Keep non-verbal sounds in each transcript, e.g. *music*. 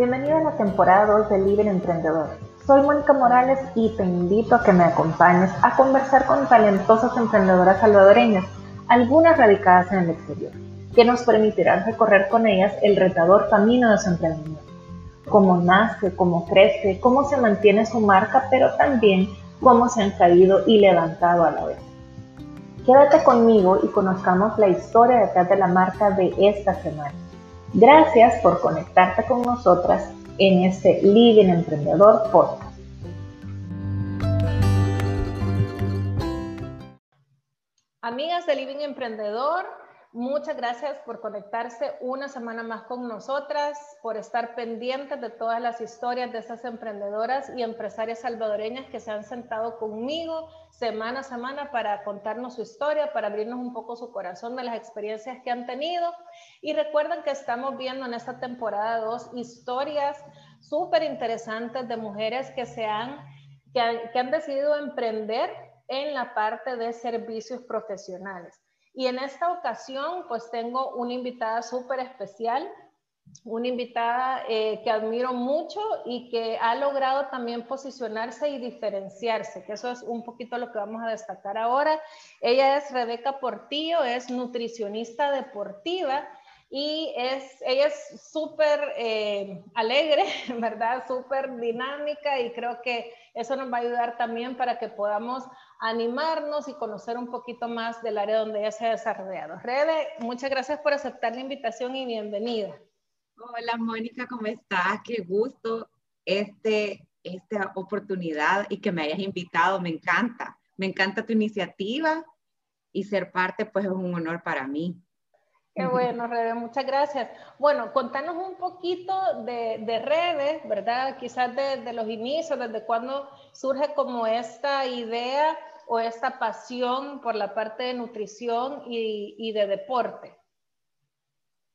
Bienvenido a la temporada 2 de Libre Emprendedor. Soy Mónica Morales y te invito a que me acompañes a conversar con talentosas emprendedoras salvadoreñas, algunas radicadas en el exterior, que nos permitirán recorrer con ellas el retador camino de su emprendimiento. Cómo nace, cómo crece, cómo se mantiene su marca, pero también cómo se han caído y levantado a la vez. Quédate conmigo y conozcamos la historia detrás de la marca de esta semana. Gracias por conectarte con nosotras en este Living Emprendedor Podcast. Amigas de Living Emprendedor, Muchas gracias por conectarse una semana más con nosotras, por estar pendientes de todas las historias de estas emprendedoras y empresarias salvadoreñas que se han sentado conmigo semana a semana para contarnos su historia, para abrirnos un poco su corazón de las experiencias que han tenido. Y recuerden que estamos viendo en esta temporada dos historias súper interesantes de mujeres que, se han, que han decidido emprender en la parte de servicios profesionales. Y en esta ocasión, pues tengo una invitada súper especial, una invitada eh, que admiro mucho y que ha logrado también posicionarse y diferenciarse, que eso es un poquito lo que vamos a destacar ahora. Ella es Rebeca Portillo, es nutricionista deportiva y es, ella es súper eh, alegre, *laughs* ¿verdad? Súper dinámica y creo que eso nos va a ayudar también para que podamos animarnos y conocer un poquito más del área donde ella se ha desarrollado. Rebe, muchas gracias por aceptar la invitación y bienvenida. Hola Mónica, ¿cómo estás? Qué gusto este, esta oportunidad y que me hayas invitado, me encanta. Me encanta tu iniciativa y ser parte pues es un honor para mí. Qué bueno, Rebe, muchas gracias. Bueno, contanos un poquito de, de Rebe, ¿verdad? Quizás desde de los inicios, desde cuándo surge como esta idea o esta pasión por la parte de nutrición y, de deporte?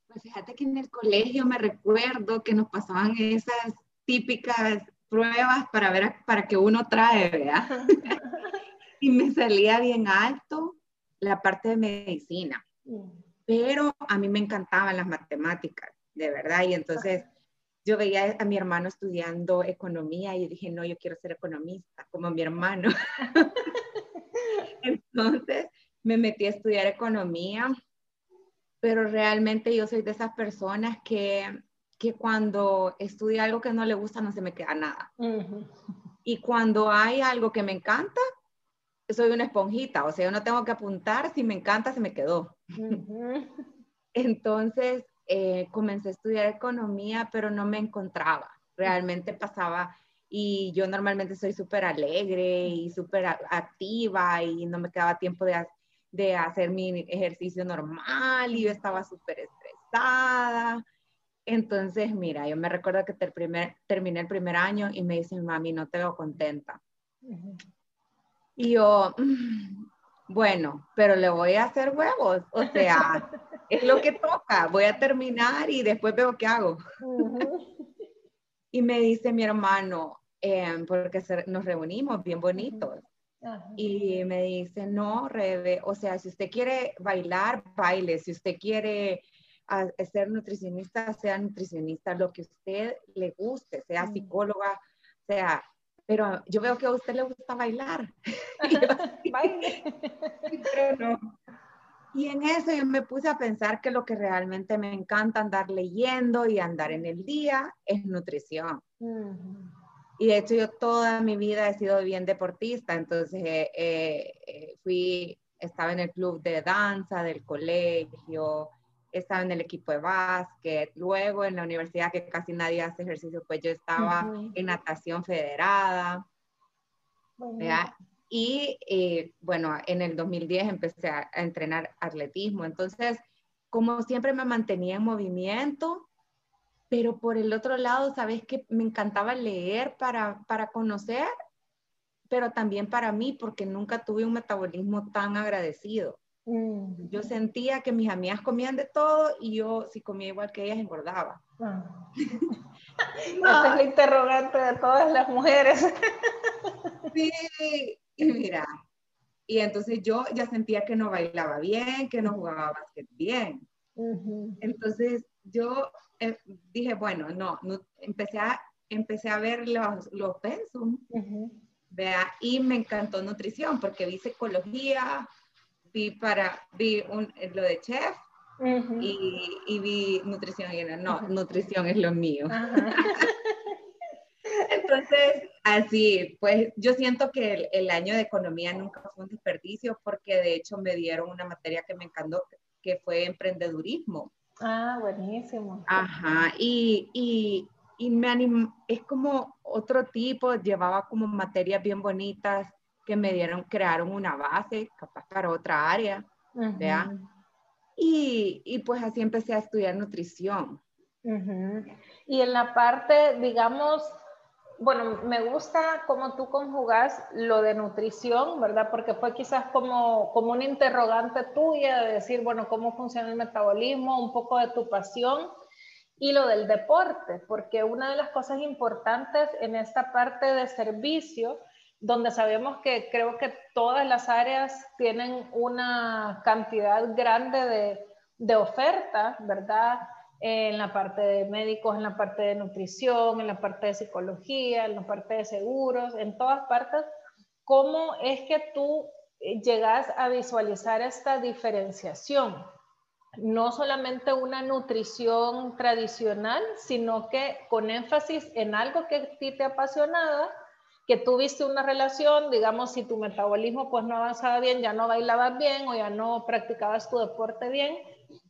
Pues fíjate que en el colegio me recuerdo que nos pasaban esas típicas pruebas para ver para que uno trae, ¿verdad? *laughs* y me salía bien alto la parte de medicina. Mm. Pero a mí me encantaban las matemáticas, de verdad. Y entonces yo veía a mi hermano estudiando economía y dije, no, yo quiero ser economista, como mi hermano. *laughs* Entonces me metí a estudiar economía, pero realmente yo soy de esas personas que, que cuando estudia algo que no le gusta no se me queda nada. Y cuando hay algo que me encanta, soy una esponjita, o sea, yo no tengo que apuntar, si me encanta, se me quedó. Entonces, eh, comencé a estudiar economía, pero no me encontraba. Realmente pasaba y yo normalmente soy súper alegre y súper activa y no me quedaba tiempo de, de, hacer mi ejercicio normal y yo estaba súper estresada. Entonces, mira, yo me recuerdo que terminé el primer año y me dicen, mami, no te veo contenta. Y yo, mm, bueno, pero le voy a hacer huevos, o sea, es lo que toca, voy a terminar y después veo qué hago. Y me dice mi hermano, em, porque nos reunimos bien bonitos. Y me dice, no, Rebe, o sea, si usted quiere bailar, baile, si usted quiere ser nutricionista, sea nutricionista, lo que usted le guste, sea psicóloga, sea, pero yo veo que a usted le gusta bailar. *laughs* *laughs* pero no. Y en eso yo me puse a pensar que lo que realmente me encanta andar leyendo y andar en el día es nutrición. Y de hecho yo toda mi vida he sido bien deportista, entonces eh, eh, fui, estaba en el club de danza del colegio, estaba en el equipo de básquet, luego en la universidad que casi nadie hace ejercicio, pues yo estaba en natación federada. Y eh, bueno, en el 2010 empecé a, entrenar atletismo. Entonces, como siempre me mantenía en movimiento, pero por el otro lado, sabes que me encantaba leer para, para conocer, pero también para mí, porque nunca tuve un metabolismo tan agradecido. Mm. Yo sentía que mis amigas comían de todo y yo, si comía igual que ellas, engordaba. Ah. *laughs* Esa es la interrogante de todas las mujeres. sí, y *laughs* mira, y entonces yo ya sentía que no bailaba bien, que no jugaba básquet bien. Entonces yo eh, dije, bueno, no, no, empecé a, empecé a ver los, los pensum, vea, y me encantó nutrición porque vi psicología, vi para, vi un, lo de chef, y, y, vi nutrición y no, nutrición es lo mío. *laughs* Entonces, así, pues yo siento que el, el, año de economía nunca fue un desperdicio porque de hecho me dieron una materia que me encantó, que fue emprendedurismo. Ah, buenísimo. Ajá, y, y, y me anim, es como otro tipo, llevaba como materias bien bonitas que me dieron, crearon una base, capaz para otra área, ¿vea? Y, y, pues así empecé a estudiar nutrición. Y en la parte, digamos, bueno, me gusta cómo tú conjugas lo de nutrición, ¿verdad? Porque fue quizás como, como una interrogante tuya de decir, bueno, cómo funciona el metabolismo, un poco de tu pasión y lo del deporte, porque una de las cosas importantes en esta parte de servicio, donde sabemos que creo que todas las áreas tienen una cantidad grande de, de oferta, ¿verdad? En la parte de médicos, en la parte de nutrición, en la parte de psicología, en la parte de seguros, en todas partes, ¿cómo es que tú eh, llegas a visualizar esta diferenciación? No solamente una nutrición tradicional, sino que con énfasis en algo que a ti te apasionaba, que tuviste una relación, digamos, si tu metabolismo pues no avanzaba bien, ya no bailabas bien o ya no practicabas tu deporte bien,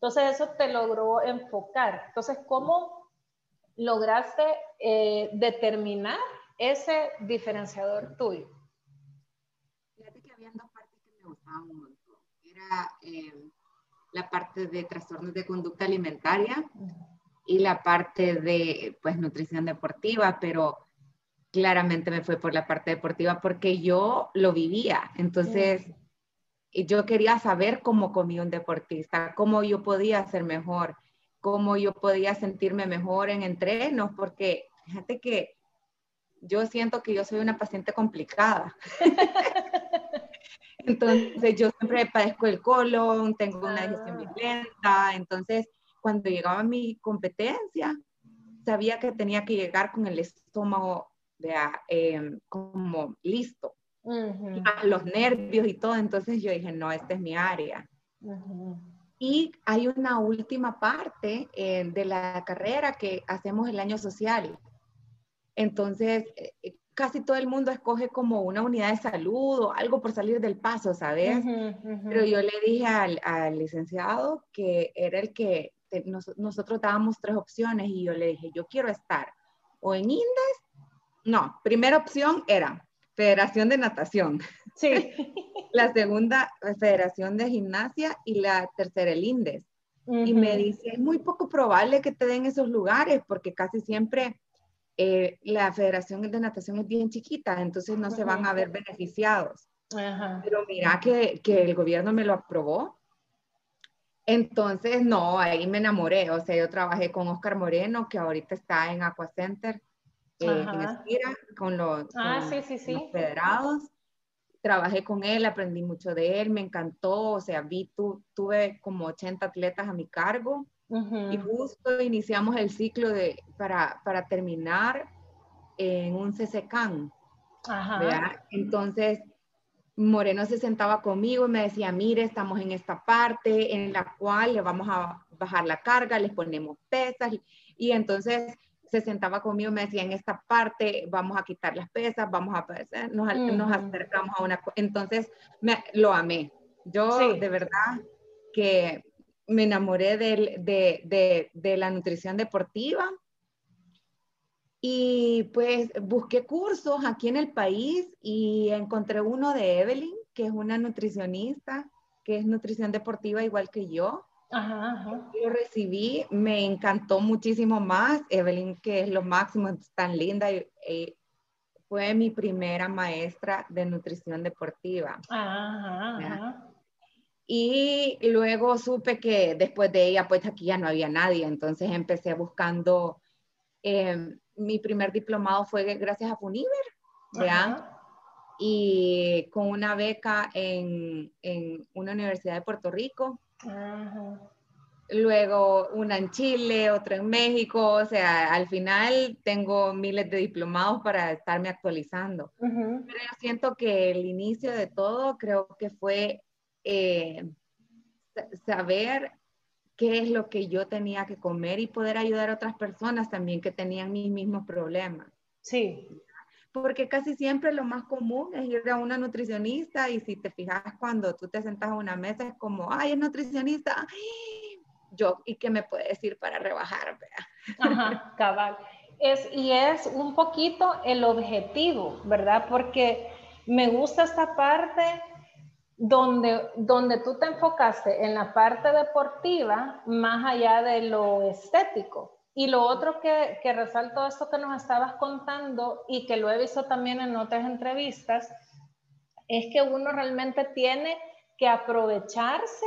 entonces eso te logró enfocar. Entonces, ¿cómo lograste eh, determinar ese diferenciador tuyo? Fíjate que había dos partes que me gustaban un montón. Era eh, la parte de trastornos de conducta alimentaria y la parte de pues nutrición deportiva, pero claramente me fue por la parte deportiva porque yo lo vivía. Entonces, y yo quería saber cómo comía un deportista, cómo yo podía ser mejor, cómo yo podía sentirme mejor en entrenos, porque fíjate que yo siento que yo soy una paciente complicada. *laughs* entonces yo siempre padezco el colon, tengo una digestión muy lenta, entonces cuando llegaba mi competencia, sabía que tenía que llegar con el estómago eh, como listo los nervios y todo. Entonces yo dije, no, esta es mi área. Y hay una última parte eh, de la carrera que hacemos el año social. Entonces, eh, casi todo el mundo escoge como una unidad de salud o algo por salir del paso, ¿sabes? Pero yo le dije al, al, licenciado que era el que nosotros dábamos tres opciones y yo le dije, yo quiero estar o en INDES, no, primera opción era Federación de Natación. Sí. *laughs* la segunda, Federación de Gimnasia y la tercera, el INDES. Y me dice, es muy poco probable que te den esos lugares porque casi siempre eh, la Federación de Natación es bien chiquita, entonces no se van a ver beneficiados. Pero mira que, que, el gobierno me lo aprobó. Entonces, no, ahí me enamoré. O sea, yo trabajé con Oscar Moreno, que ahorita está en Aqua Center eh, en con, los, ah, federados. Trabajé con él, aprendí mucho de él, me encantó, o sea, vi, tu, tuve como 80 atletas a mi cargo y justo iniciamos el ciclo de, para, para terminar en un CCCAN. Entonces, Moreno se sentaba conmigo y me decía, mire, estamos en esta parte en la cual le vamos a bajar la carga, les ponemos pesas y, y entonces se sentaba conmigo y me decía, en esta parte vamos a quitar las pesas, vamos a, nos, nos acercamos a una, entonces me, lo amé. Yo de verdad que me enamoré de, de, de, de, la nutrición deportiva y pues busqué cursos aquí en el país y encontré uno de Evelyn, que es una nutricionista, que es nutrición deportiva igual que yo. Ajá, Lo recibí, me encantó muchísimo más. Evelyn, que es lo máximo, es tan linda. Y, fue mi primera maestra de nutrición deportiva. Ajá, y luego supe que después de ella, pues aquí ya no había nadie. Entonces empecé buscando. Em, mi primer diplomado fue gracias a Funiver, ¿ya? Y con una beca en, en una universidad de Puerto Rico luego una en Chile, otra en México, o sea, al final tengo miles de diplomados para estarme actualizando. Pero yo siento que el inicio de todo creo que fue eh, saber qué es lo que yo tenía que comer y poder ayudar a otras personas también que tenían mis mismos problemas. Sí. Porque casi siempre lo más común es ir a una nutricionista y si te fijas cuando tú te sentas a una mesa es como, ay, es nutricionista, yo, ¿y qué me puede decir para rebajar? Ajá, *laughs* cabal. Es, y es un poquito el objetivo, ¿verdad? Porque me gusta esta parte donde, donde tú te enfocaste en la parte deportiva más allá de lo estético. Y lo otro que, que resalto esto que nos estabas contando y que lo he visto también en otras entrevistas, es que uno realmente tiene que aprovecharse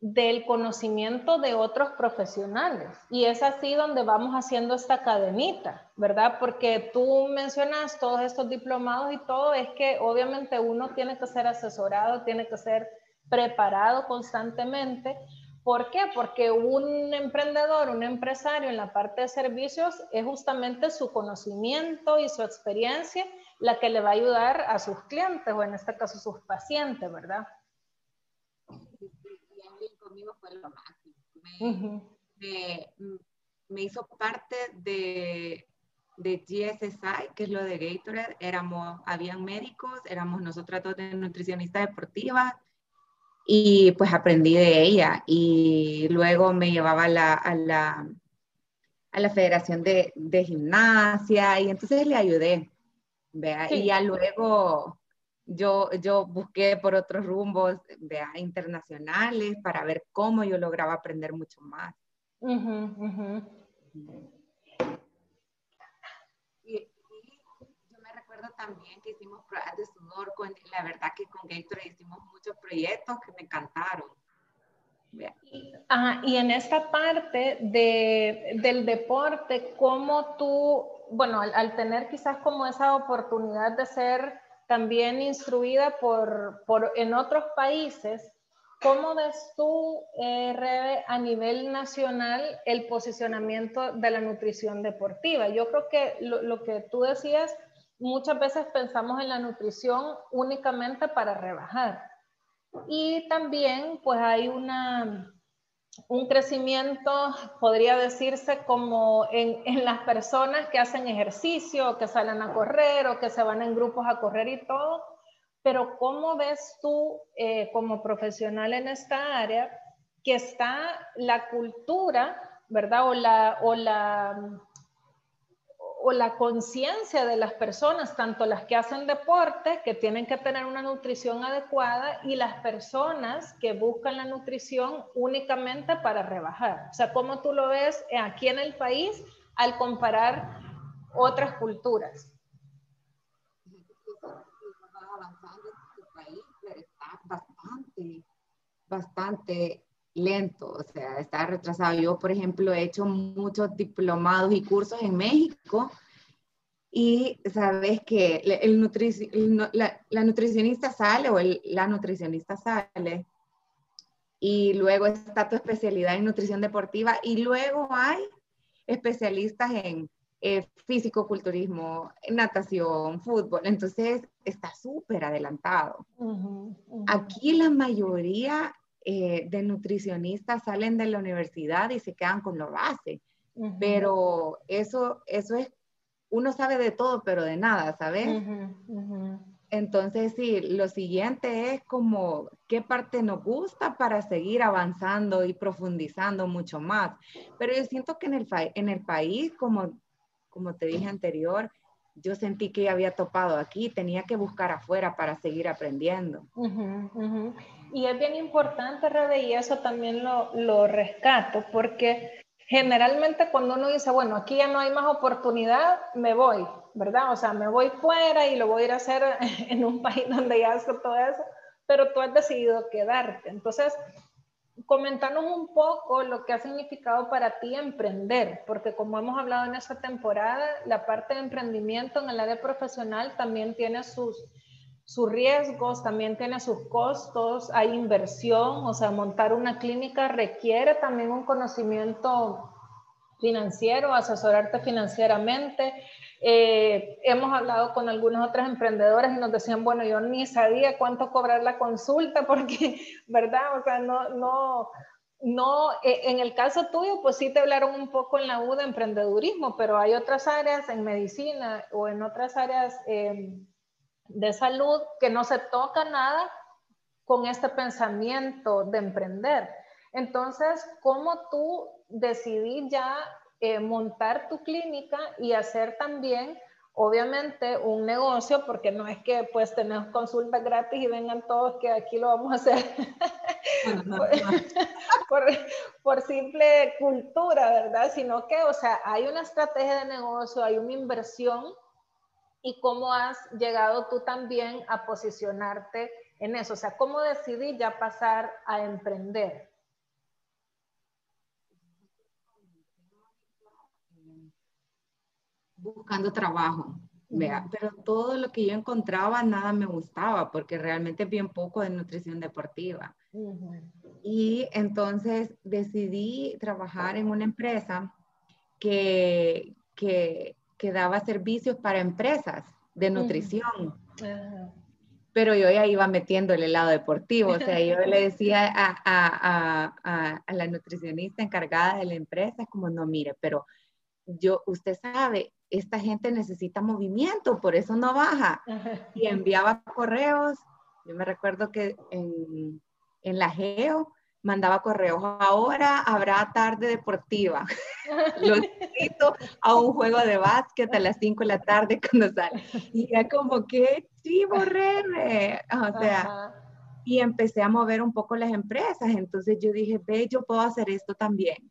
del conocimiento de otros profesionales. Y es así donde vamos haciendo esta cadenita, ¿verdad? Porque tú mencionas todos estos diplomados y todo, es que obviamente uno tiene que ser asesorado, tiene que ser preparado constantemente. ¿Por qué? Porque un emprendedor, un empresario en la parte de servicios es justamente su conocimiento y su experiencia la que le va a ayudar a sus clientes o en este caso sus pacientes, ¿verdad? fue lo máximo. Me, hizo parte de, de GSSI, que es lo de Gatorade. Éramos, habían médicos, éramos nosotras dos de nutricionista deportiva y pues aprendí de ella. Y luego me llevaba a la, a la, a la Federación de, de, Gimnasia y entonces le ayudé. ¿vea? Y ya luego yo, yo busqué por otros rumbos internacionales para ver cómo yo lograba aprender mucho más. Y, yo me recuerdo también que hicimos pruebas de sudor, con, la verdad que con Gatorade hicimos muchos proyectos que me encantaron. y en esta parte de, del deporte, ¿cómo tú, bueno, al tener quizás como esa oportunidad de ser también instruida por, por, en otros países. ¿Cómo ves tú, eh, Rebe, a nivel nacional el posicionamiento de la nutrición deportiva? Yo creo que lo, lo que tú decías, muchas veces pensamos en la nutrición únicamente para rebajar. Y también pues hay una, un crecimiento, podría decirse, como en, las personas que hacen ejercicio, que salen a correr o que se van en grupos a correr y todo. Pero ¿cómo ves tú eh, como profesional en esta área que está la cultura, ¿verdad? O la, o la o la conciencia de las personas, tanto las que hacen deporte, que tienen que tener una nutrición adecuada, y las personas que buscan la nutrición únicamente para rebajar. O sea, ¿cómo tú lo ves aquí en el país al comparar otras culturas? bastante, bastante lento, o sea, está retrasado. Yo, por ejemplo, he hecho muchos diplomados y cursos en México y sabes que el la, nutricionista sale o la nutricionista sale y luego está tu especialidad en nutrición deportiva y luego hay especialistas en eh, físico-culturismo, natación, fútbol, entonces está súper adelantado. Aquí la mayoría eh, de nutricionistas salen de la universidad y se quedan con lo base. Pero eso, eso es, uno sabe de todo, pero de nada, ¿sabes? Entonces, sí, lo siguiente es como qué parte nos gusta para seguir avanzando y profundizando mucho más. Pero yo siento que en el, en el país, como, como te dije anterior, yo sentí que había topado aquí, tenía que buscar afuera para seguir aprendiendo. Y es bien importante, Rebe, y eso también lo, lo, rescato, porque generalmente cuando uno dice, bueno, aquí ya no hay más oportunidad, me voy, ¿verdad? O sea, me voy fuera y lo voy a ir a hacer *laughs* en un país donde ya hace todo eso, pero tú has decidido quedarte. Entonces, comentanos un poco lo que ha significado para ti emprender, porque como hemos hablado en esta temporada, la parte de emprendimiento en el área profesional también tiene sus, sus riesgos, también tiene sus costos, hay inversión, o sea, montar una clínica requiere también un conocimiento financiero, asesorarte financieramente. Eh, hemos hablado con algunos otros emprendedores y nos decían, bueno, yo ni sabía cuánto cobrar la consulta *laughs* porque, ¿verdad? O sea, no, no, no, e, en el caso tuyo, pues sí te hablaron un poco en la U de emprendedurismo, pero hay otras áreas en medicina o en otras áreas eh, de salud que no se toca nada con este pensamiento de emprender. Entonces, ¿cómo tú decidí ya eh, montar tu clínica y hacer también, obviamente, un negocio? Porque no es que pues tenemos consultas gratis y vengan todos que aquí lo vamos a hacer *laughs* *laughs* por, por, simple cultura, ¿verdad? Sino que, o sea, hay una estrategia de negocio, hay una inversión y cómo has llegado tú también a posicionarte en eso. O sea, ¿cómo decidí ya pasar a emprender? Buscando trabajo, vea, pero todo lo que yo encontraba nada me gustaba porque realmente es bien poco de nutrición deportiva. Y entonces decidí trabajar en una empresa que, que que daba servicios para empresas de nutrición. Pero yo ya iba metiendo el lado deportivo, o sea, yo le decía a, a, a, a, la nutricionista encargada de la empresa, como, no, mire, pero yo, usted sabe, esta gente necesita movimiento, por eso no baja. Y enviaba correos, yo me recuerdo que en, en la GEO mandaba correos. Ahora habrá tarde deportiva. *laughs* Lo invito a un juego de básquet a las 5 de la tarde cuando sale. Y era como que, sí, borré. O sea, y empecé a mover un poco las empresas. Entonces yo dije, ve, yo puedo hacer esto también.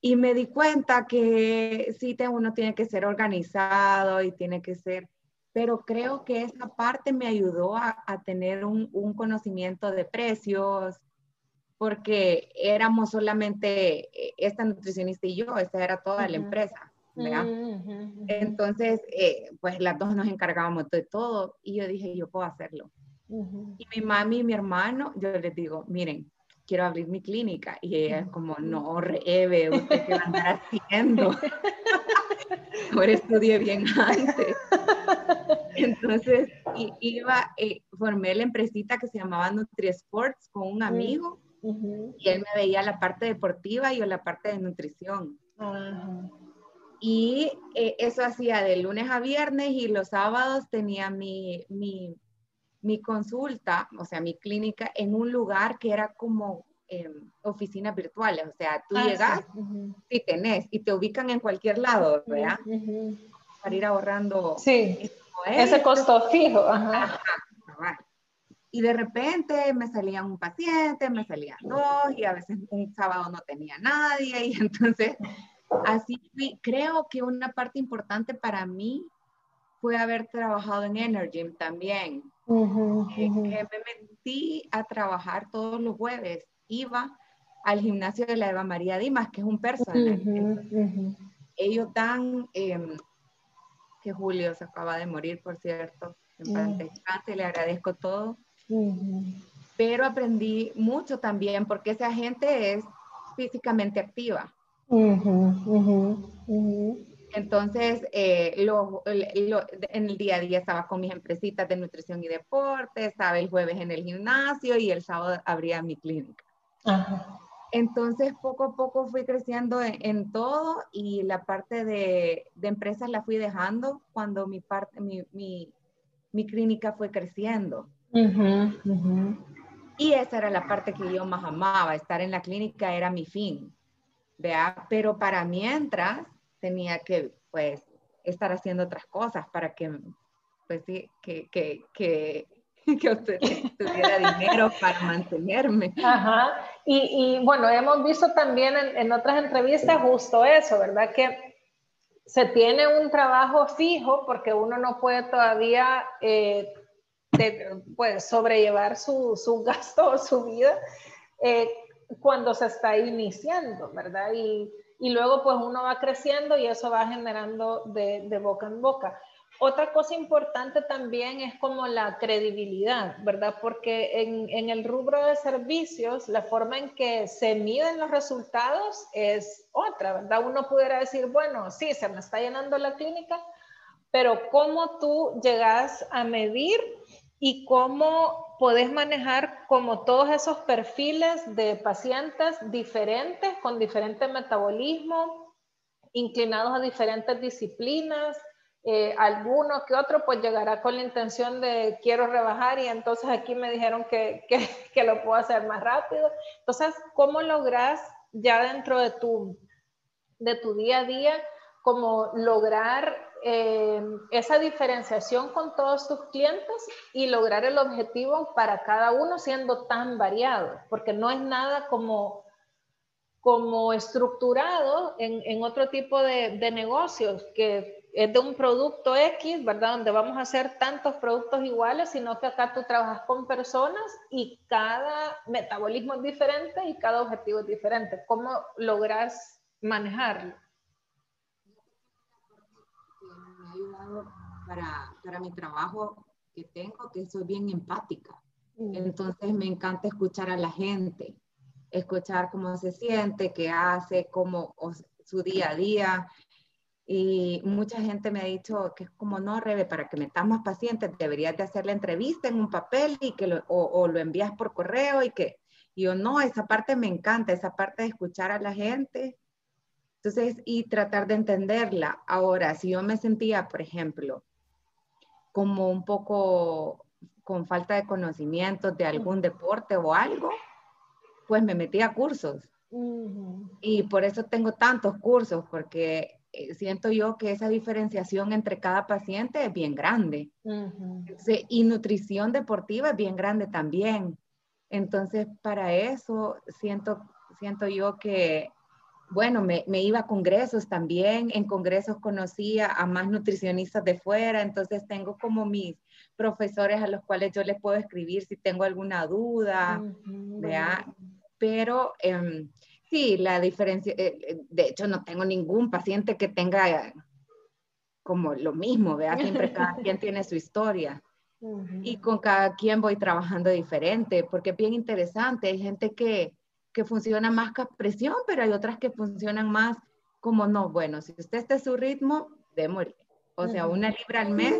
Y me di cuenta que sí, uno tiene que ser organizado y tiene que ser pero creo que esa parte me ayudó a, tener un, conocimiento de precios, porque éramos solamente eh, esta nutricionista y yo, esta era toda la empresa. Entonces, eh, pues las dos nos encargábamos de todo y yo dije, yo puedo hacerlo. Y mi mami y mi hermano, yo les digo, miren, quiero abrir mi clínica. Y ella es como, no, Rebe, ¿usted qué va a andar haciendo? *laughs* Por estudié bien antes. Entonces, iba, eh, formé la empresita que se llamaba NutriSports con un amigo y él me veía la parte deportiva y yo la parte de nutrición. Y eh, eso hacía de lunes a viernes y los sábados tenía mi, mi, mi consulta, o sea, mi clínica en un lugar que era como em, oficinas virtuales, o sea, tú ah, llegas y tenés y te ubican en cualquier lado, ¿verdad? Para ir ahorrando. Sí, ese costo fijo. y de repente me salía un paciente, me salían dos y a veces un sábado no tenía nadie y *laughs* entonces así fui. Creo que una parte importante para mí fue haber trabajado en Energy también. Que me metí a trabajar todos los jueves. Iba al gimnasio de la Eva María Dimas, que es un personal. Ellos dan, em, que Julio se acaba de morir, por cierto, en paz le agradezco todo. Pero aprendí mucho también porque esa gente es físicamente activa. Entonces, eh, en el día a día estaba con mis empresitas de nutrición y deporte, estaba el jueves en el gimnasio y el sábado abría mi clínica. Entonces, poco a poco fui creciendo en, todo y la parte de, empresas la fui dejando cuando mi, parte, mi, mi, clínica fue creciendo. Y esa era la parte que yo más amaba, estar en la clínica era mi fin, ¿vea? Pero para mientras tenía que, pues, estar haciendo otras cosas para que, pues sí, que, que, que, *laughs* que tuviera dinero para mantenerme. Ajá. Y, y, bueno, hemos visto también en, en, otras entrevistas justo eso, ¿verdad? Que se tiene un trabajo fijo porque uno no puede todavía eh, pues, sobrellevar su, su *laughs* gasto o su vida eh, cuando se está iniciando, ¿verdad? Y, y, luego pues uno va creciendo y eso va generando de, boca en boca. Otra cosa importante también es como la credibilidad, ¿verdad? Porque en, en, el rubro de servicios, la forma en que se miden los resultados es otra, ¿verdad? Uno pudiera decir, bueno, sí, se me está llenando la clínica, pero ¿cómo tú llegas a medir y cómo podés manejar como todos esos perfiles de pacientes diferentes, con diferente metabolismo, inclinados a diferentes disciplinas? Eh, alguno que otro pues llegará con la intención de quiero rebajar y entonces aquí me dijeron que, que, lo puedo hacer más rápido. Entonces, ¿cómo logras ya dentro de tu, de tu día a día, como lograr eh, esa diferenciación con todos tus clientes y lograr el objetivo para cada uno siendo tan variado? Porque no es nada como como estructurado en, en otro tipo de, de negocios que es de un producto X, ¿verdad? Donde vamos a hacer tantos productos iguales, sino que acá tú trabajas con personas y cada metabolismo es diferente y cada objetivo es diferente. ¿Cómo logras manejarlo? Para, para mi trabajo que tengo, que soy bien empática. Mm. Entonces me encanta escuchar a la gente, escuchar cómo se siente, qué hace, cómo su día a día y mucha gente me ha dicho que es como, no, Rebe, para que metas más pacientes deberías de hacer la entrevista en un papel y que lo, o, lo envías por correo y que yo no, esa parte me encanta, esa parte de escuchar a la gente. Entonces, y tratar de entenderla. Ahora, si yo me sentía, por ejemplo, como un poco con falta de conocimiento de algún deporte o algo, pues me metí a cursos. Y por eso tengo tantos cursos, porque eh, siento yo que esa diferenciación entre cada paciente es bien grande. y nutrición deportiva es bien grande también. Entonces, para eso siento, siento yo que, bueno, me, me, iba a congresos también. En congresos conocía a más nutricionistas de fuera. Entonces, tengo como mis profesores a los cuales yo les puedo escribir si tengo alguna duda. Pero... Eh, Sí, la diferencia, eh, eh, de hecho no tengo ningún paciente que tenga como lo mismo, ¿vea? Siempre *laughs* cada quien tiene su historia. Y con cada quien voy trabajando diferente, porque es bien interesante. Hay gente que, que funciona más con presión, pero hay otras que funcionan más como no, bueno, si usted está en su ritmo, de morir. O sea, una libra al mes,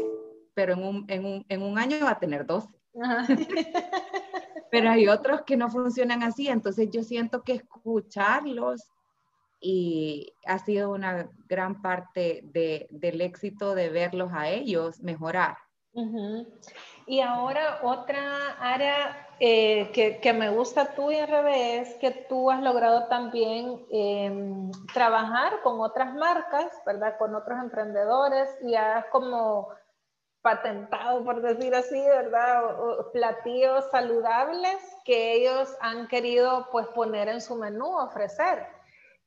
pero en un, en un, en un año va a tener dos. *laughs* pero hay otros que no funcionan así, entonces yo siento que escucharlos y ha sido una gran parte de, del éxito de verlos a ellos mejorar. Y ahora otra área eh, que, me gusta tú y al revés, que tú has logrado también em, trabajar con otras marcas, ¿verdad? Con otros emprendedores y has como patentado, por decir así, ¿verdad? platillos saludables que ellos han querido pues poner en su menú, ofrecer.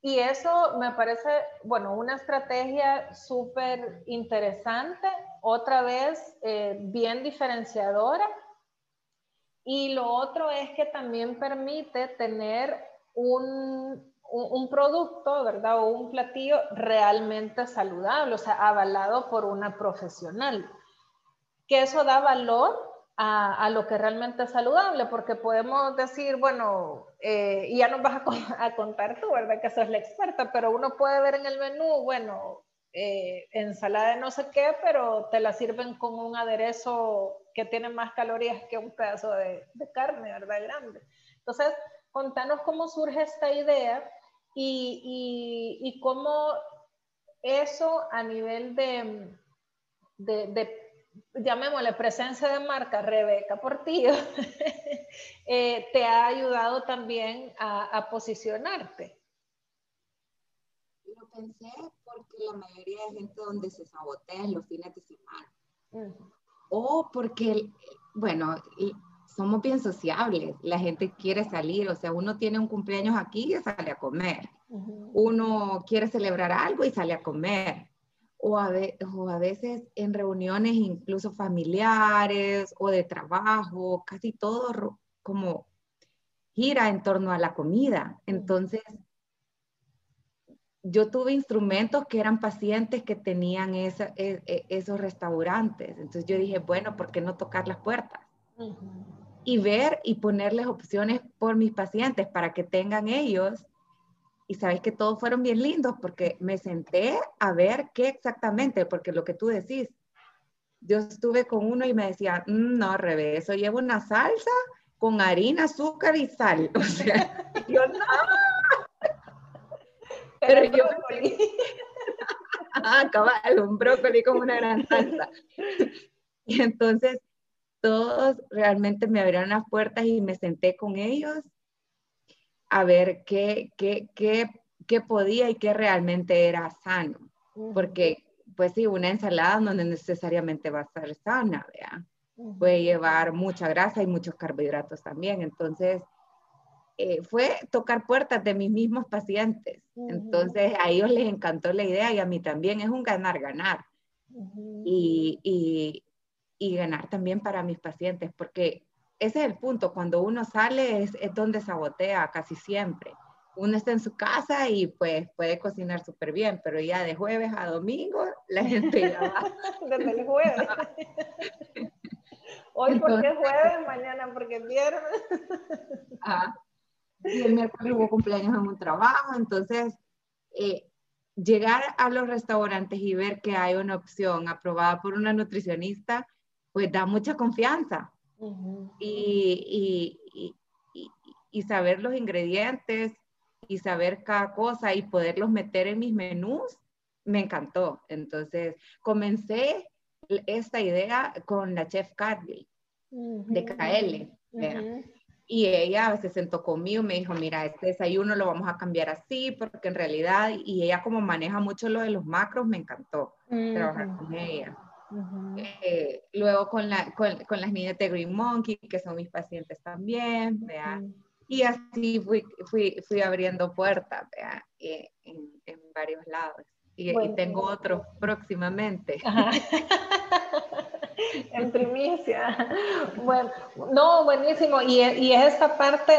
Y eso me parece, bueno, una estrategia súper interesante, otra vez eh, bien diferenciadora. Y lo otro es que también permite tener un, un, producto, ¿verdad? O un platillo realmente saludable, o sea, avalado por una profesional que eso da valor a, lo que realmente es saludable, porque podemos decir, bueno, eh, y ya nos vas *laughs* a, contar tú, ¿verdad? Que sos la experta, pero uno puede ver en el menú, bueno, eh, ensalada de no sé qué, pero te la sirven con un aderezo que tiene más calorías que un pedazo de, carne, ¿verdad? Grande. Entonces, contanos cómo surge esta idea y, y, cómo eso a nivel de, de, de llamémosle presencia de marca Rebeca Portillo, *laughs* eh, te ha ayudado también a, posicionarte. Lo pensé porque la mayoría de gente donde se sabotean los fines de semana. O porque, bueno, somos bien sociables, la gente quiere salir, o sea, uno tiene un cumpleaños aquí y sale a comer. Uno quiere celebrar algo y sale a comer o a, veces en reuniones incluso familiares o de trabajo, casi todo como gira en torno a la comida. Entonces, yo tuve instrumentos que eran pacientes que tenían esa, e, e, esos restaurantes. Entonces yo dije, bueno, ¿por qué no tocar las puertas? Y ver y ponerles opciones por mis pacientes para que tengan ellos. Y sabéis que todos fueron bien lindos porque me senté a ver qué exactamente, porque lo que tú decís, yo estuve con uno y me decía, mm, no, revés, eso lleva una salsa con harina, azúcar y sal. *laughs* O sea, yo no. *laughs* Pero yo *laughs* ah, cabal, un brócoli como una gran salsa. Y entonces todos realmente me abrieron las puertas y me senté con ellos a ver qué, qué, qué, qué podía y qué realmente era sano. Porque, pues sí, una ensalada no necesariamente va a ser sana, ¿vea? Puede llevar mucha grasa y muchos carbohidratos también. Entonces, eh, fue tocar puertas de mis mismos pacientes. Entonces a ellos les encantó la idea y a mí también. Es un ganar-ganar. y, y, y, ganar también para mis pacientes, porque ese es el punto. Cuando uno sale es, es donde sabotea casi siempre. Uno está en su casa y pues puede cocinar súper bien, pero ya de jueves a domingo la gente ya va. *laughs* Desde el jueves. *laughs* Hoy porque es jueves, mañana porque es viernes. *laughs* Y el miércoles hubo cumpleaños en un trabajo, entonces eh, llegar a los restaurantes y ver que hay una opción aprobada por una nutricionista, pues da mucha confianza. Y, y, y, y, saber los ingredientes y saber cada cosa y poderlos meter en mis menús, me encantó. Entonces, comencé esta idea con la chef Carly de KL y ella se sentó conmigo y me dijo, mira, este desayuno lo vamos a cambiar así, porque en realidad, y ella como maneja mucho lo de los macros, me encantó trabajar con ella. Eh, luego con, la, con, con, las niñas de Green Monkey, que son mis pacientes también, ¿vea? Y así fui, fui, fui abriendo puertas, ¿vea? Eh, en, en, varios lados. Y, y tengo otros próximamente. *laughs* en primicia. Bueno, no, buenísimo. Y, y, es esta parte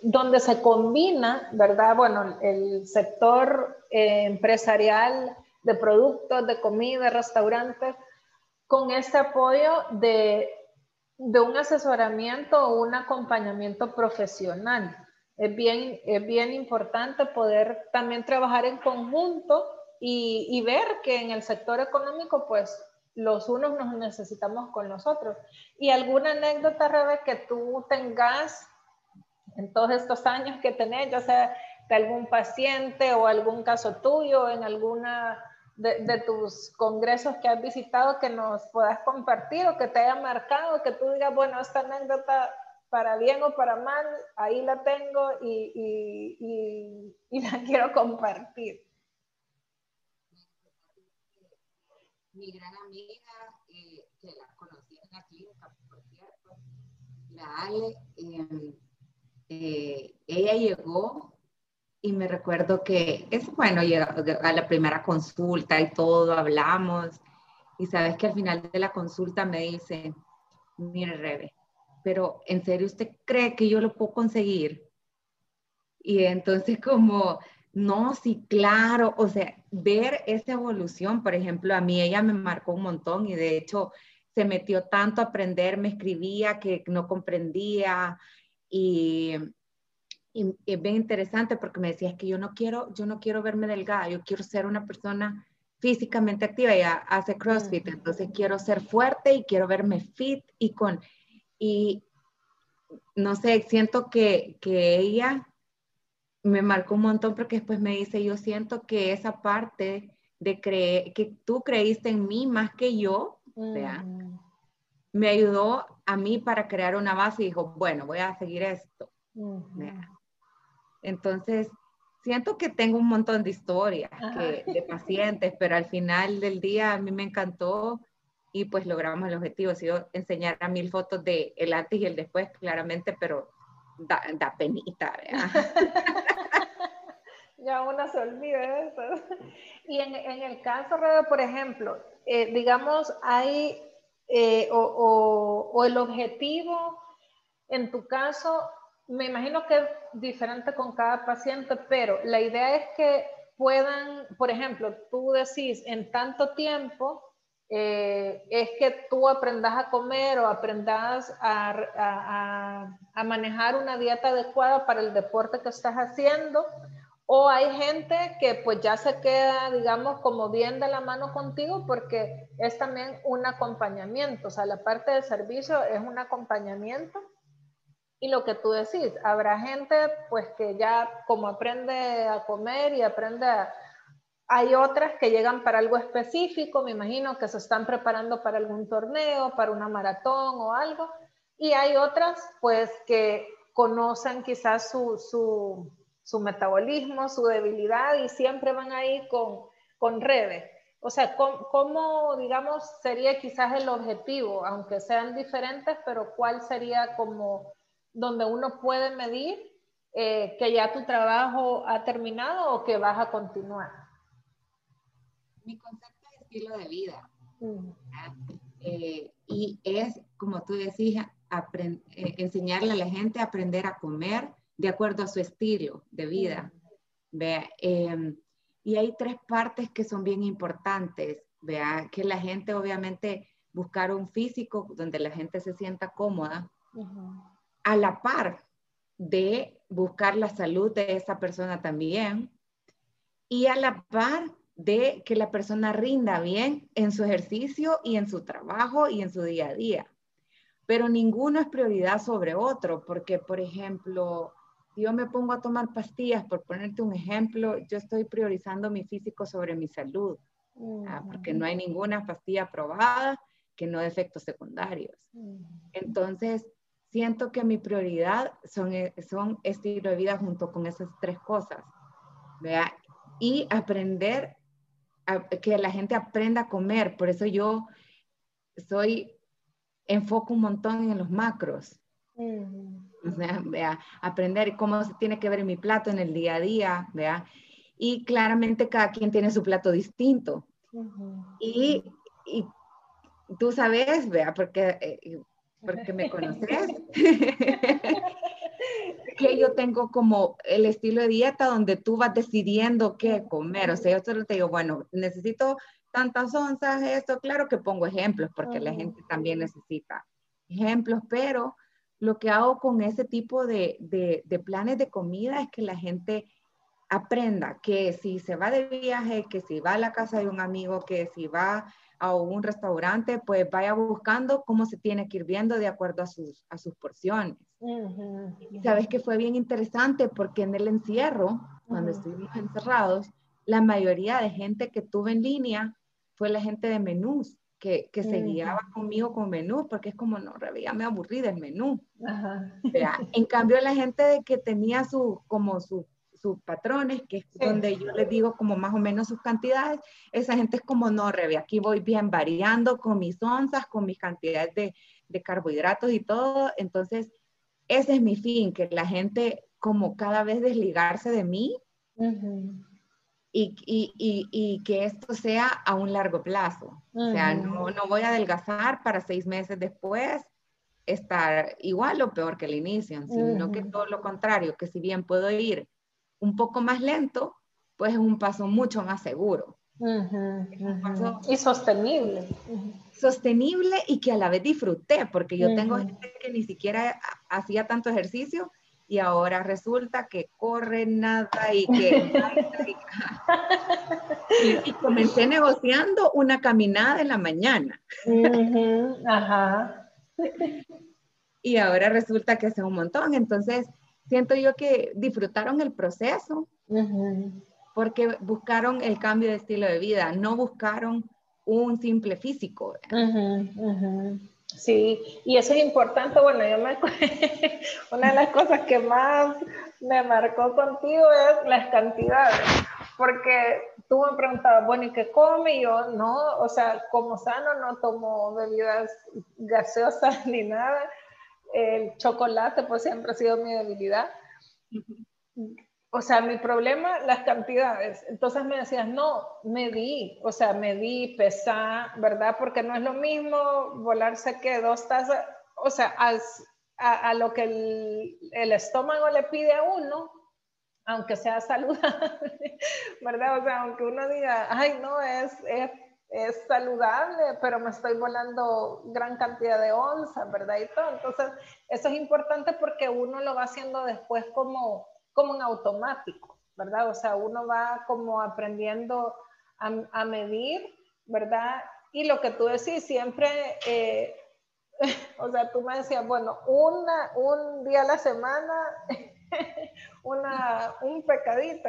donde se combina, ¿verdad? Bueno, el sector eh, empresarial de productos, de comida, restaurantes, con este apoyo de, de un asesoramiento o un acompañamiento profesional. Es bien, es bien importante poder también trabajar en conjunto y, y ver que en el sector económico, pues los unos nos necesitamos con los otros. ¿Y alguna anécdota, Rebe, que tú tengas en todos estos años que tenés, ya sea de algún paciente o algún caso tuyo, en alguna de, tus congresos que has visitado que nos puedas compartir o que te haya marcado, que tú digas, bueno, esta anécdota para bien o para mal, ahí la tengo y la *laughs* quiero compartir. mi gran amiga, eh, que la conocí en la clínica, por cierto, la Ale, em, eh, ella llegó y me recuerdo que es bueno, a la primera consulta y todo, hablamos, y sabes que al final de la consulta me dice, mire Rebe, pero en serio usted cree que yo lo puedo conseguir? Y entonces como no, sí, claro, o sea, ver esa evolución, por ejemplo, a mí ella me marcó un montón y de hecho se metió tanto a aprender, me escribía que no comprendía y, es bien interesante porque me decía, es que yo no quiero, yo no quiero verme delgada, yo quiero ser una persona físicamente activa, ella hace CrossFit, entonces quiero ser fuerte y quiero verme fit y con, y no sé, siento que, que ella me marcó un montón porque después me dice, yo siento que esa parte de creer, que tú creíste en mí más que yo, mm. me ayudó a mí para crear una base y dijo, bueno, voy a seguir esto. Entonces, siento que tengo un montón de historias de pacientes, pero al final del día a mí me encantó y pues logramos el objetivo. Si yo enseñar a mil fotos de el antes y el después, claramente, pero da, da penita, *laughs* ya una se olvida de eso. Y en, en el caso, por ejemplo, eh, digamos, hay, eh, o, o, o, el objetivo, en tu caso, me imagino que es diferente con cada paciente, pero la idea es que puedan, por ejemplo, tú decís en tanto tiempo, eh, es que tú aprendas a comer o aprendas a, a, manejar una dieta adecuada para el deporte que estás haciendo. O hay gente que pues ya se queda, digamos, como bien de la mano contigo porque es también un acompañamiento. O sea, la parte del servicio es un acompañamiento. Y lo que tú decís, habrá gente pues que ya como aprende a comer y aprende a, hay otras que llegan para algo específico, me imagino que se están preparando para algún torneo, para una maratón o algo. Y hay otras, pues, que conocen quizás su, su, su metabolismo, su debilidad y siempre van ahí con, con redes. O sea, ¿cómo, digamos, sería quizás el objetivo, aunque sean diferentes, pero cuál sería como donde uno puede medir eh, que ya tu trabajo ha terminado o que vas a continuar? mi concepto es estilo de vida. Mm. Eh, y es, como tú decías, eh, enseñarle a la gente a aprender a comer de acuerdo a su estilo de vida. Mm. Em, y hay tres partes que son bien importantes. Vea, que la gente obviamente buscar un físico donde la gente se sienta cómoda, a la par de buscar la salud de esa persona también, y a la par de que la persona rinda bien en su ejercicio y en su trabajo y en su día a día. Pero ninguno es prioridad sobre otro, porque, por ejemplo, si yo me pongo a tomar pastillas, por ponerte un ejemplo, yo estoy priorizando mi físico sobre mi salud, ¿ah? porque no hay ninguna pastilla probada que no de efectos secundarios. Entonces, siento que mi prioridad son, eh, son estilo de vida junto con esas tres cosas. ¿vea? Y aprender que la gente aprenda a comer. Por eso yo soy, enfoco un montón en los macros. O sea, vea, aprender cómo se tiene que ver en mi plato en el día a día, vea. Y claramente cada quien tiene su plato distinto. y, y, tú sabes, vea, porque, eh, porque me conoces. *laughs* que yo tengo como el estilo de dieta donde tú vas decidiendo qué comer. O sea, yo solo te digo, bueno, necesito tantas onzas, esto, claro que pongo ejemplos porque la gente también necesita ejemplos, pero lo que hago con ese tipo de, de, de, planes de comida es que la gente aprenda que si se va de viaje, que si va a la casa de un amigo, que si va a un restaurante, pues vaya buscando cómo se tiene que ir viendo de acuerdo a sus, a sus porciones. Y sabes que fue bien interesante porque en el encierro, cuando estuvimos encerrados, la mayoría de gente que tuve en línea fue la gente de menús, que, que se guiaba conmigo con menú, porque es como, no, ya me aburrí del menú. En cambio, la gente de que tenía su, como su sus patrones, que es donde yo les digo como más o menos sus cantidades, esa gente es como, no, Rebe, aquí voy bien variando con mis onzas, con mis cantidades de, de carbohidratos y todo, entonces ese es mi fin, que la gente como cada vez desligarse de mí y, y, y, y, que esto sea a un largo plazo. O sea, no, no voy a adelgazar para seis meses después estar igual o peor que el inicio, sino que todo lo contrario, que si bien puedo ir un poco más lento, pues es un paso mucho más seguro. y sostenible. Sostenible y que a la vez disfruté, porque yo tengo gente que ni siquiera hacía tanto ejercicio y ahora resulta que corre nada y que... *laughs* y, comencé negociando una caminada en la mañana. Ajá. y ahora resulta que hace un montón. Entonces, siento yo que disfrutaron el proceso porque buscaron el cambio de estilo de vida, no buscaron un simple físico. Sí, y eso es importante. Bueno, yo me *laughs* una de las cosas que más me marcó contigo es las cantidades, porque tú me preguntabas, bueno, ¿y qué come? Y yo, no, o sea, como sano no tomo bebidas gaseosas *laughs* ni nada el chocolate pues siempre ha sido mi debilidad. O sea, mi problema, las cantidades. Entonces me decías, no, medí, o sea, medí, pesá, ¿verdad? Porque no es lo mismo volarse que dos tazas, o sea, a, lo que el, el, estómago le pide a uno, aunque sea saludable, *laughs* ¿verdad? O sea, aunque uno diga, ay, no, es, es, es, saludable, pero me estoy volando gran cantidad de onzas, ¿verdad? Y todo. Entonces, eso es importante porque uno lo va haciendo después como, como en automático, ¿verdad? O sea, uno va como aprendiendo a, a medir, ¿verdad? Y lo que tú decís, siempre... Eh, *laughs* o sea, tú me decías, bueno, una, un día a la semana *laughs* una, un pecadito,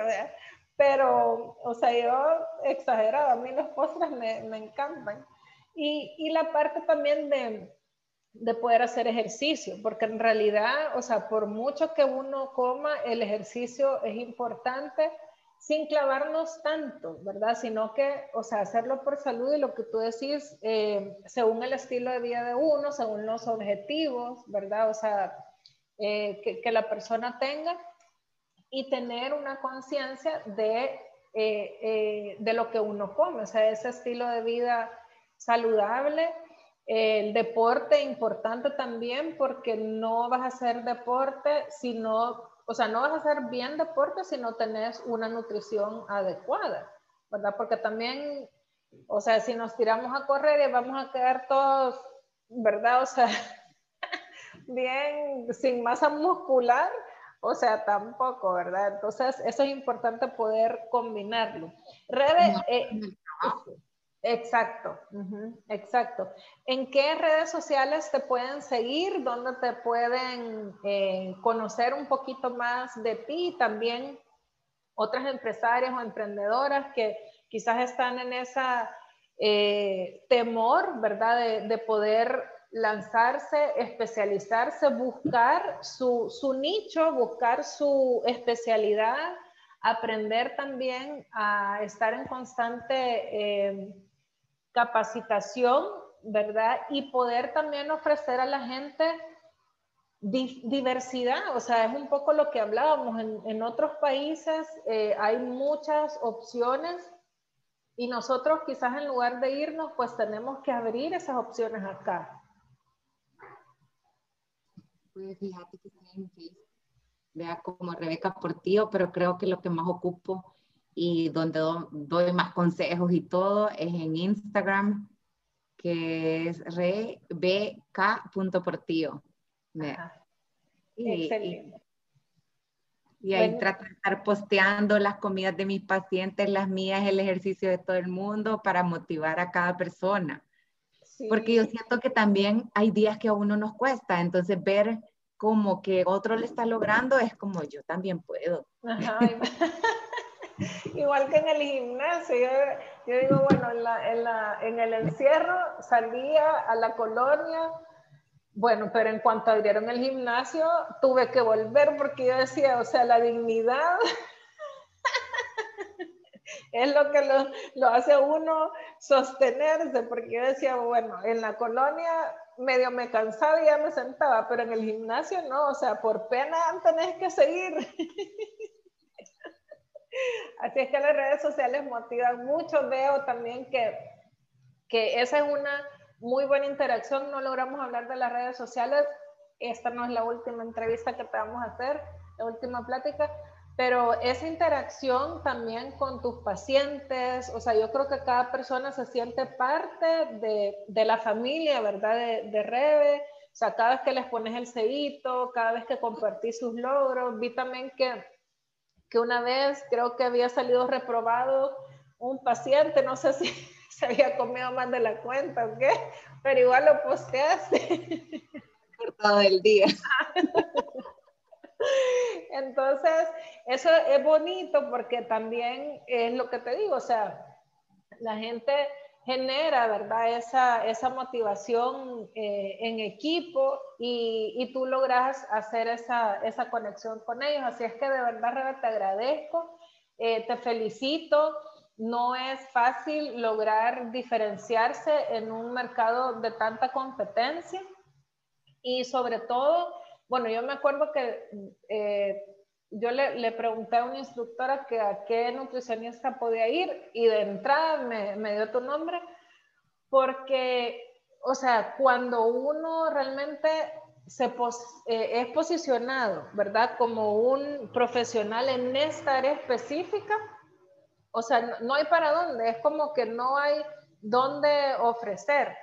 pero, o sea, yo exagerado, a mí los postres me, me encantan. Y, y, la parte también de, de poder hacer ejercicio, porque en realidad, o sea, por mucho que uno coma, el ejercicio es importante sin clavarnos tanto, ¿verdad? Sino que, o sea, hacerlo por salud y lo que tú decís, eh, según el estilo de vida de uno, según los objetivos, ¿verdad? O sea, eh, que, que, la persona tenga y tener una conciencia de, eh, eh, de lo que uno come, o sea, ese estilo de vida saludable. El deporte importante también porque no vas a hacer deporte si no, o sea, no vas a hacer bien deporte si no tenés una nutrición adecuada, ¿verdad? Porque también, o sea, si nos tiramos a correr y vamos a quedar todos, ¿verdad? O sea, *laughs* bien sin masa muscular, o sea, tampoco, ¿verdad? Entonces, eso es importante poder combinarlo. Rebe, eh, exacto, exacto. ¿En qué redes sociales te pueden seguir? ¿Dónde te pueden eh, conocer un poquito más de ti? También otras empresarias o emprendedoras que quizás están en esa eh, temor, ¿verdad? De, de poder lanzarse, especializarse, buscar su, nicho, buscar su especialidad, aprender también a estar en constante eh, capacitación, ¿verdad? Y poder también ofrecer a la gente diversidad, o sea, es un poco lo que hablábamos, en, otros países eh, hay muchas opciones y nosotros quizás en lugar de irnos, pues tenemos que abrir esas opciones acá fíjate que en vea como Rebeca Portillo, pero creo que lo que más ocupo y donde doy más consejos y todo es en Instagram, que es rebk.portillo. Y, y, ahí trato de estar posteando las comidas de mis pacientes, las mías, el ejercicio de todo el mundo para motivar a cada persona. Porque yo siento que también hay días que a uno nos cuesta, entonces ver como que otro le está logrando es como yo también puedo. *laughs* Igual que en el gimnasio, yo, digo, bueno, en, la, en, la, en, el encierro salía a la colonia, bueno, pero en cuanto abrieron el gimnasio, tuve que volver porque yo decía, o sea, la dignidad *laughs* es lo que lo, lo hace uno sostenerse, porque yo decía, bueno, en la colonia medio me cansaba y ya me sentaba, pero en el gimnasio no, o sea, por pena tenés que seguir. *laughs* Así es que las redes sociales motivan mucho. Veo también que, que esa es una muy buena interacción. No logramos hablar de las redes sociales. Esta no es la última entrevista que te vamos a hacer, la última plática, pero esa interacción también con tus pacientes, o sea, yo creo que cada persona se siente parte de, de la familia, ¿verdad? De, de, Rebe, o sea, cada vez que les pones el cedito, cada vez que compartís sus logros, vi también que, que una vez creo que había salido reprobado un paciente, no sé *laughs* si se había comido más de la cuenta o qué, pero igual lo posteaste. Por todo el día. *laughs* Entonces, eso es bonito porque también es lo que te digo, o sea, la gente genera, ¿verdad? Esa, esa motivación eh, en equipo y, y, tú logras hacer esa, esa, conexión con ellos. Así es que de verdad, Rebe, te agradezco, eh, te felicito. No es fácil lograr diferenciarse en un mercado de tanta competencia y sobre todo bueno, yo me acuerdo que eh, yo le, pregunté a una instructora que a qué nutricionista podía ir y de entrada me, me dio tu nombre porque, o sea, cuando uno realmente se eh, es posicionado, ¿verdad? Como un profesional en esta área específica, o sea, no hay para dónde, es como que no hay dónde ofrecer.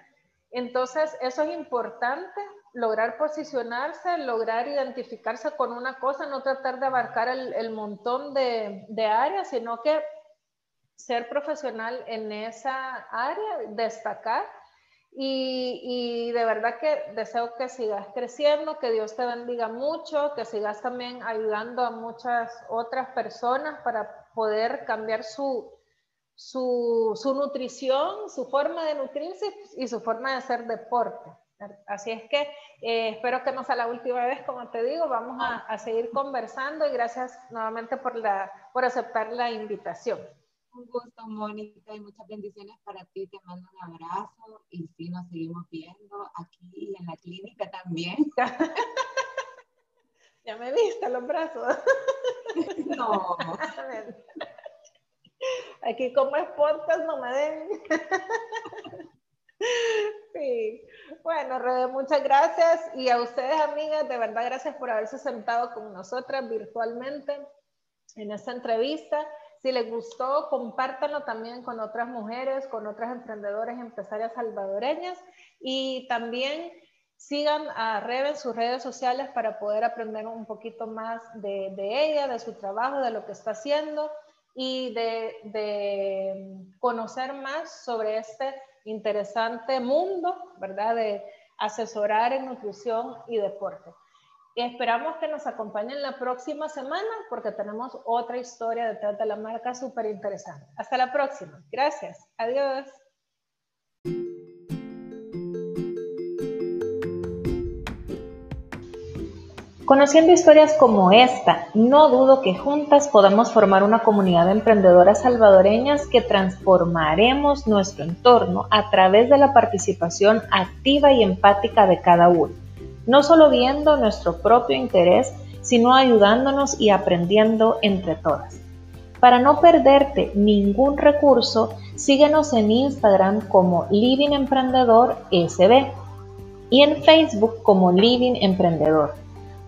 Entonces, eso es importante, lograr posicionarse, lograr identificarse con una cosa, no tratar de abarcar el, montón de, áreas, sino que ser profesional en esa área, destacar y, de verdad que deseo que sigas creciendo, que Dios te bendiga mucho, que sigas también ayudando a muchas otras personas para poder cambiar su, su, nutrición, su forma de nutrirse y su forma de hacer deporte. Así es que eh, espero que no sea la última vez, como te digo, vamos a, a seguir conversando y gracias nuevamente por, la, por aceptar la invitación. Un gusto, Mónica, y muchas bendiciones para ti. Te mando un abrazo y sí, nos seguimos viendo aquí en la clínica también. *laughs* ya me viste los brazos. *laughs* no. *laughs* Aquí como es podcast no me den. *laughs* Sí. Bueno, Rede, muchas gracias. Y a ustedes, amigas, de verdad, gracias por haberse sentado con nosotras virtualmente en esta entrevista. Si les gustó, compártanlo también con otras mujeres, con otras emprendedoras, empresarias salvadoreñas y también sigan a Rebe en sus redes sociales para poder aprender un poquito más de, ella, de su trabajo, de lo que está haciendo y de, de, conocer más sobre este interesante mundo, ¿verdad? De asesorar en nutrición y deporte. Y esperamos que nos acompañen la próxima semana porque tenemos otra historia detrás de la marca súper interesante. Hasta la próxima. Gracias. Adiós. Conociendo historias como esta, no dudo que juntas podamos formar una comunidad de emprendedoras salvadoreñas que transformaremos nuestro entorno a través de la participación activa y empática de cada uno no solo viendo nuestro propio interés, sino ayudándonos y aprendiendo entre todas. Para no perderte ningún recurso, síguenos en Instagram como Living Emprendedor SB y en Facebook como Living Emprendedor.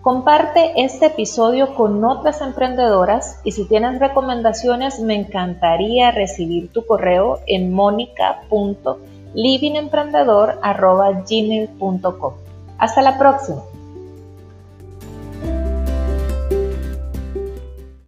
Comparte este episodio con otras emprendedoras y si tienes recomendaciones me encantaría recibir tu correo en monica.livingemprendedor.gmail.com. Hasta la próxima.